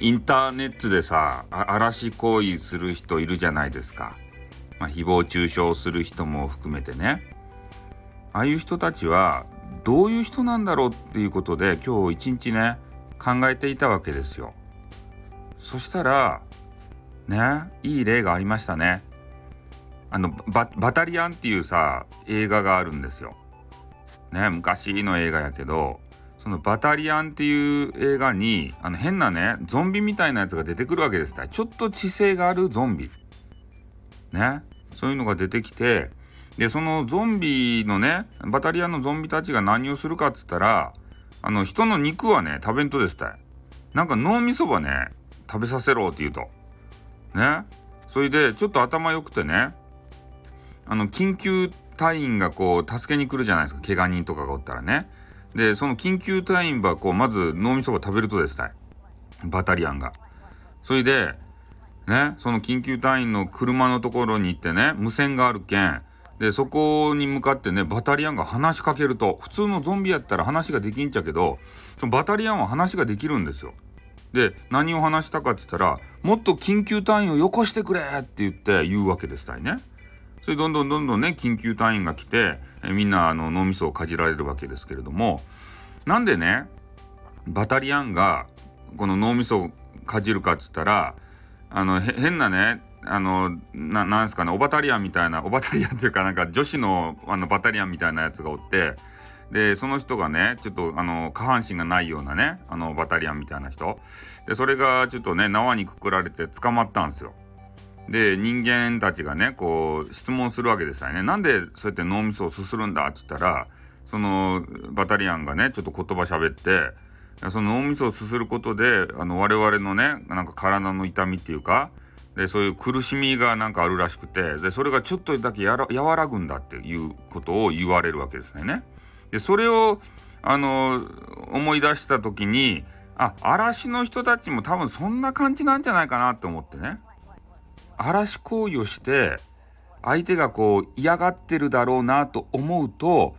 インターネットでさ嵐行為する人いるじゃないですか、まあ、誹謗中傷する人も含めてね。ああいう人たちはどういう人なんだろうっていうことで今日一日ね考えていたわけですよ。そしたらねいい例がありましたね。あのバタリアンっていうさ映画があるんですよ。ね昔の映画やけどそのバタリアンっていう映画にあの変なねゾンビみたいなやつが出てくるわけですちょっと知性があるゾンビ。ね。そういうのが出てきてでそのゾンビのねバタリアンのゾンビたちが何をするかっつったらあの人の肉はね食べんとですたいなんか脳みそばね食べさせろって言うと。ね。それでちょっと頭良くてねあの緊急隊員がこう助けに来るじゃないですか。怪我人とかがおったらね。でその緊急隊員はこうまず脳みそば食べるとですたいバタリアンがそれでねその緊急隊員の車のところに行ってね無線があるけんでそこに向かってねバタリアンが話しかけると普通のゾンビやったら話ができんちゃけどそのバタリアンは話ができるんですよ。で何を話したかって言ったらもっと緊急隊員をよこしてくれって言って言うわけですたいね。それどんどんどんどんね緊急隊員が来てえみんなあの脳みそをかじられるわけですけれどもなんでねバタリアンがこの脳みそをかじるかっつったらあの変なねあのななんですかねオバタリアンみたいなオバタリアンっていうかなんか女子のあのバタリアンみたいなやつがおってでその人がねちょっとあの下半身がないようなねあのバタリアンみたいな人でそれがちょっとね縄にくくられて捕まったんですよ。で人間たちがねこう質問するわけですよね。なんでそうやって脳みそをすするんだ？っつったらそのバタリアンがねちょっと言葉喋ってその脳みそをすすることであの我々のねなんか体の痛みっていうかでそういう苦しみがなんかあるらしくてでそれがちょっとだけやら和らぐんだっていうことを言われるわけですよね。でそれをあの思い出した時にあ嵐の人たちも多分そんな感じなんじゃないかなって思ってね嵐行為をして相手がこう嫌がってるだろうなと思うと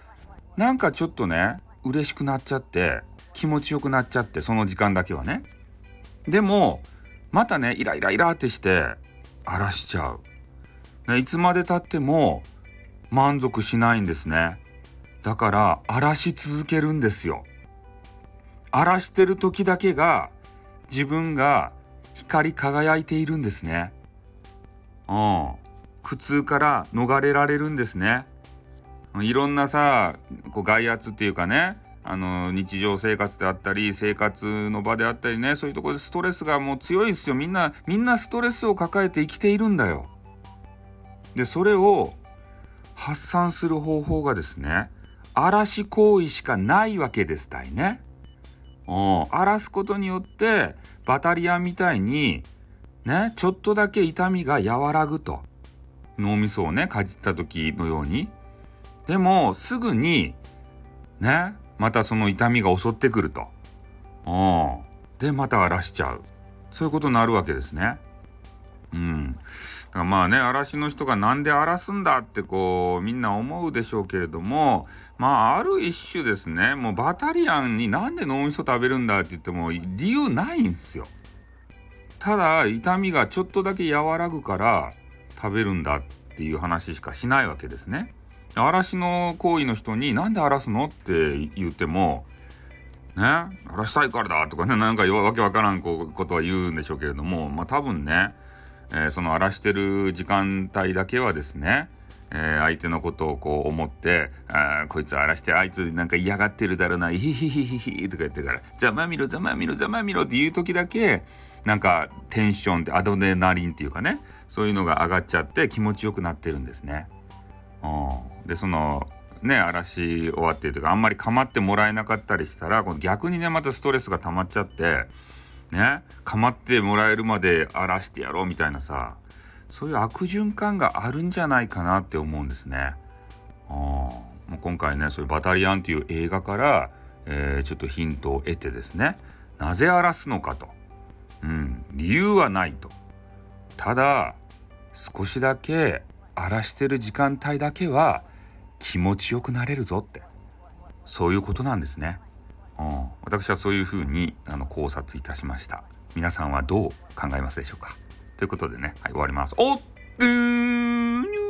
なんかちょっとね嬉しくなっちゃって気持ちよくなっちゃってその時間だけはね。でもまたねイライライラってして荒らしちゃう。いつまでたっても満足しないんですね。だから荒らし続けるんですよ。荒らしてる時だけが自分が光り輝いているんですね。うん。苦痛から逃れられるんですね。いろんなさ、こう外圧っていうかね、あの日常生活であったり生活の場であったりねそういうところでストレスがもう強いですよみんなみんなストレスを抱えて生きているんだよ。でそれを発散する方法がですね嵐行為しかないわけですたいね。うん、荒らすことによってバタリアンみたいにねちょっとだけ痛みが和らぐと脳みそをねかじった時のようにでもすぐにねまたその痛みが襲ってくると。うん。で、また荒らしちゃう。そういうことになるわけですね。うん。だからまあね、嵐の人がなんで荒らすんだってこう、みんな思うでしょうけれども、まあ、ある一種ですね、もうバタリアンになんで脳みそ食べるんだって言っても理由ないんですよ。ただ、痛みがちょっとだけ和らぐから食べるんだっていう話しかしないわけですね。嵐の行為の人に何で荒らすのって言ってもね荒らしたいからだとかねなんかわけわからんことは言うんでしょうけれどもまあ多分ね、えー、その荒らしてる時間帯だけはですねえー、相手のことをこう思って「あこいつ荒らしてあいつなんか嫌がってるだろうなヒヒヒヒヒ」とか言ってから「ざまみろざまみろざまみろ」っていう時だけなんかテンションってアドレナリンっていうかねそういうのが上がっちゃって気持ちよくなってるんですね。うん、でそのね嵐終わってというかあんまり構ってもらえなかったりしたら逆にねまたストレスが溜まっちゃってね構ってもらえるまで荒らしてやろうみたいなさそういう悪循環があるんじゃないかなって思うんですね。うん、もう今回ねそういう「バタリアン」っていう映画から、えー、ちょっとヒントを得てですね。なぜ荒らすのかと、うん、理由はないと。ただ少しだけ荒らしてる時間帯だけは気持ちよくなれるぞって。そういうことなんですね。うん、私はそういうふうにあの考察いたしました。皆さんはどう考えますでしょうか？ということでね、はい、終わります。おっ、うー